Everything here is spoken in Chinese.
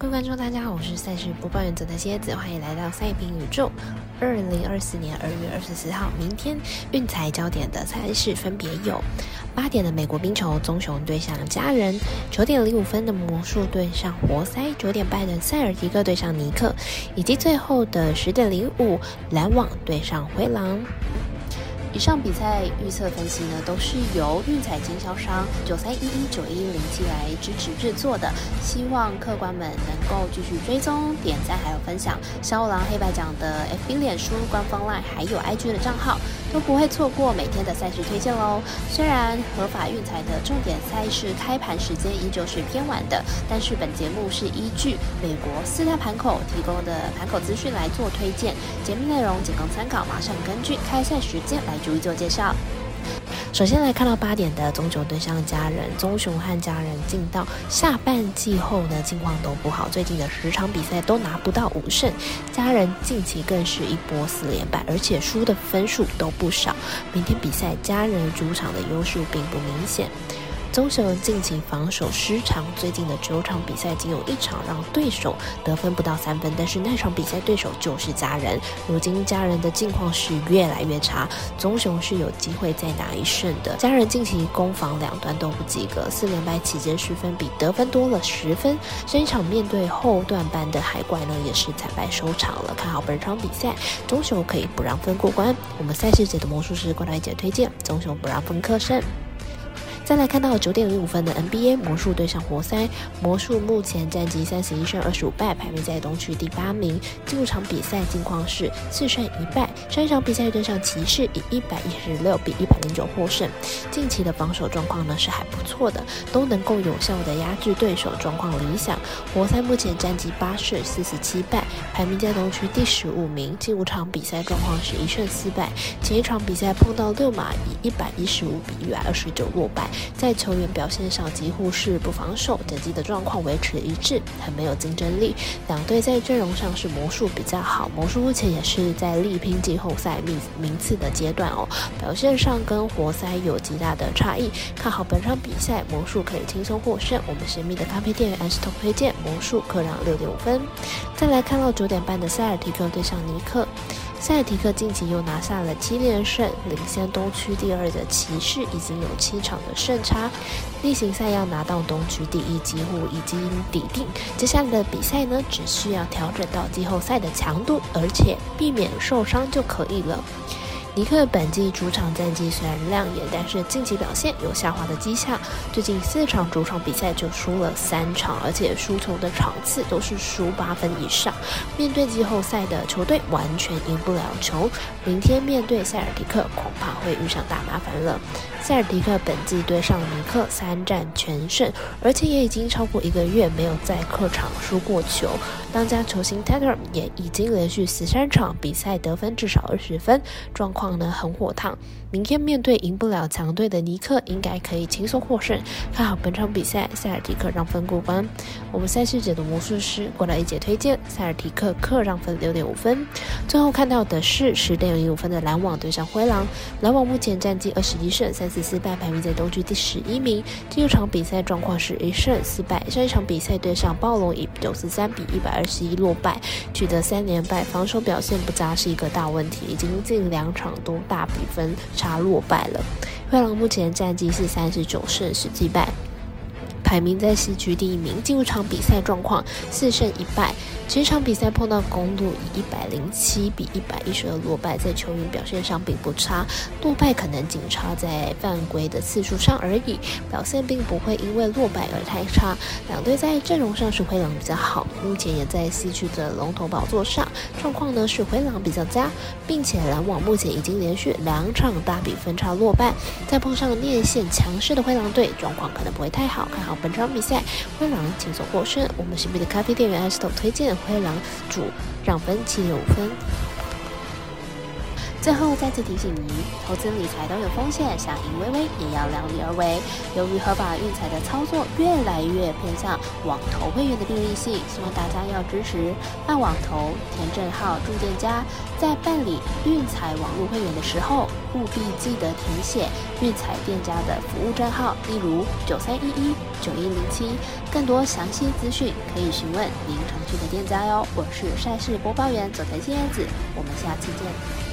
各位观众，大家好，我是赛事播报员泽的蝎子，欢迎来到赛评宇宙。二零二四年二月二十四号，明天运彩焦点的赛事分别有八点的美国冰球棕熊对上家人，九点零五分的魔术对上活塞，九点半的塞尔提克对上尼克，以及最后的十点零五篮网对上灰狼。以上比赛预测分析呢，都是由运彩经销商九三一一九一零七来支持制作的，希望客官们能够继续追踪、点赞还有分享。小五郎黑白奖的 FB、脸书官方 LINE 还有 IG 的账号，都不会错过每天的赛事推荐喽。虽然合法运彩的重点赛事开盘时间依旧是偏晚的，但是本节目是依据美国四大盘口提供的盘口资讯来做推荐，节目内容仅供参考，马上根据开赛时间来。逐一做介绍。首先来看到八点的棕熊对上家人，棕熊和家人进到下半季后呢，近况都不好，最近的十场比赛都拿不到五胜，家人近期更是一波四连败，而且输的分数都不少。明天比赛家人主场的优势并不明显。棕熊近期防守失常，最近的九场比赛仅有一场让对手得分不到三分，但是那场比赛对手就是家人。如今家人的境况是越来越差，棕熊是有机会再拿一胜的。家人近期攻防两端都不及格，四连败期间失分比得分多了十分。这一场面对后段班的海怪呢，也是惨败收场了。看好本场比赛，棕熊可以不让分过关。我们赛事节的魔术师过来姐推荐，棕熊不让分客胜。再来看到九点零五分的 NBA 魔术对上活塞，魔术目前战绩三十一胜二十五败，排名在东区第八名。进入场比赛近况是四胜一败，上一场比赛对上骑士以一百一十六比一百零九获胜。近期的防守状况呢是还不错的，都能够有效的压制对手，状况理想。活塞目前战绩八胜四十七败，排名在东区第十五名。进入场比赛状况是一胜四败，前一场比赛碰到六马以一百一十五比一百二十九落败。在球员表现上几乎是不防守，整体的状况维持一致，很没有竞争力。两队在阵容上是魔术比较好，魔术目前也是在力拼季后赛名名次的阶段哦，表现上跟活塞有极大的差异。看好本场比赛，魔术可以轻松获胜。我们神秘的咖啡店员 S 头推荐魔术客让六点五分。再来看到九点半的塞尔提克对上尼克。塞尔提克近期又拿下了七连胜，领先东区第二的骑士已经有七场的胜差。例行赛要拿到东区第一，几乎已经抵定。接下来的比赛呢，只需要调整到季后赛的强度，而且避免受伤就可以了。尼克本季主场战绩虽然亮眼，但是近期表现有下滑的迹象。最近四场主场比赛就输了三场，而且输球的场次都是输八分以上。面对季后赛的球队，完全赢不了球。明天面对塞尔迪克，恐怕会遇上大麻烦了。塞尔迪克本季对上尼克三战全胜，而且也已经超过一个月没有在客场输过球。当家球星 Tatum 也已经连续十三场比赛得分至少二十分，状况。呢很火烫，明天面对赢不了强队的尼克，应该可以轻松获胜。看好本场比赛，塞尔提克让分过关。我们赛事解读魔术师过来一节推荐，塞尔提克客让分六点五分。最后看到的是十点零五分的篮网对上灰狼，篮网目前战绩二十一胜三十四败，排名在东区第十一名。第六场比赛状况是一胜四败，上一场比赛对上暴龙以九十三比一百二十一落败，取得三连败，防守表现不佳是一个大问题，已经近两场。都大比分差落败了。灰狼目前战绩是三十九胜十击败，排名在西区第一名。进入场比赛状况四胜一败。这场比赛碰到公路，以一百零七比一百一十二落败，在球员表现上并不差，落败可能仅差在犯规的次数上而已，表现并不会因为落败而太差。两队在阵容上是灰狼比较好，目前也在西区的龙头宝座上，状况呢是灰狼比较佳，并且篮网目前已经连续两场大比分差落败，再碰上内线强势的灰狼队，状况可能不会太好。看好本场比赛，灰狼轻松获胜。我们神秘的咖啡店员 S 豆推荐。灰狼主让分七点五分。最后再次提醒您，投资理财都有风险，想赢微微也要量力而为。由于合法运彩的操作越来越偏向网投会员的便利性，希望大家要支持办网投、填证号、住店家，在办理运彩网络会员的时候，务必记得填写运彩店家的服务证号，例如九三一一九一零七。更多详细资讯可以询问您常去的店家哟。我是赛事播报员佐藤新叶子，我们下次见。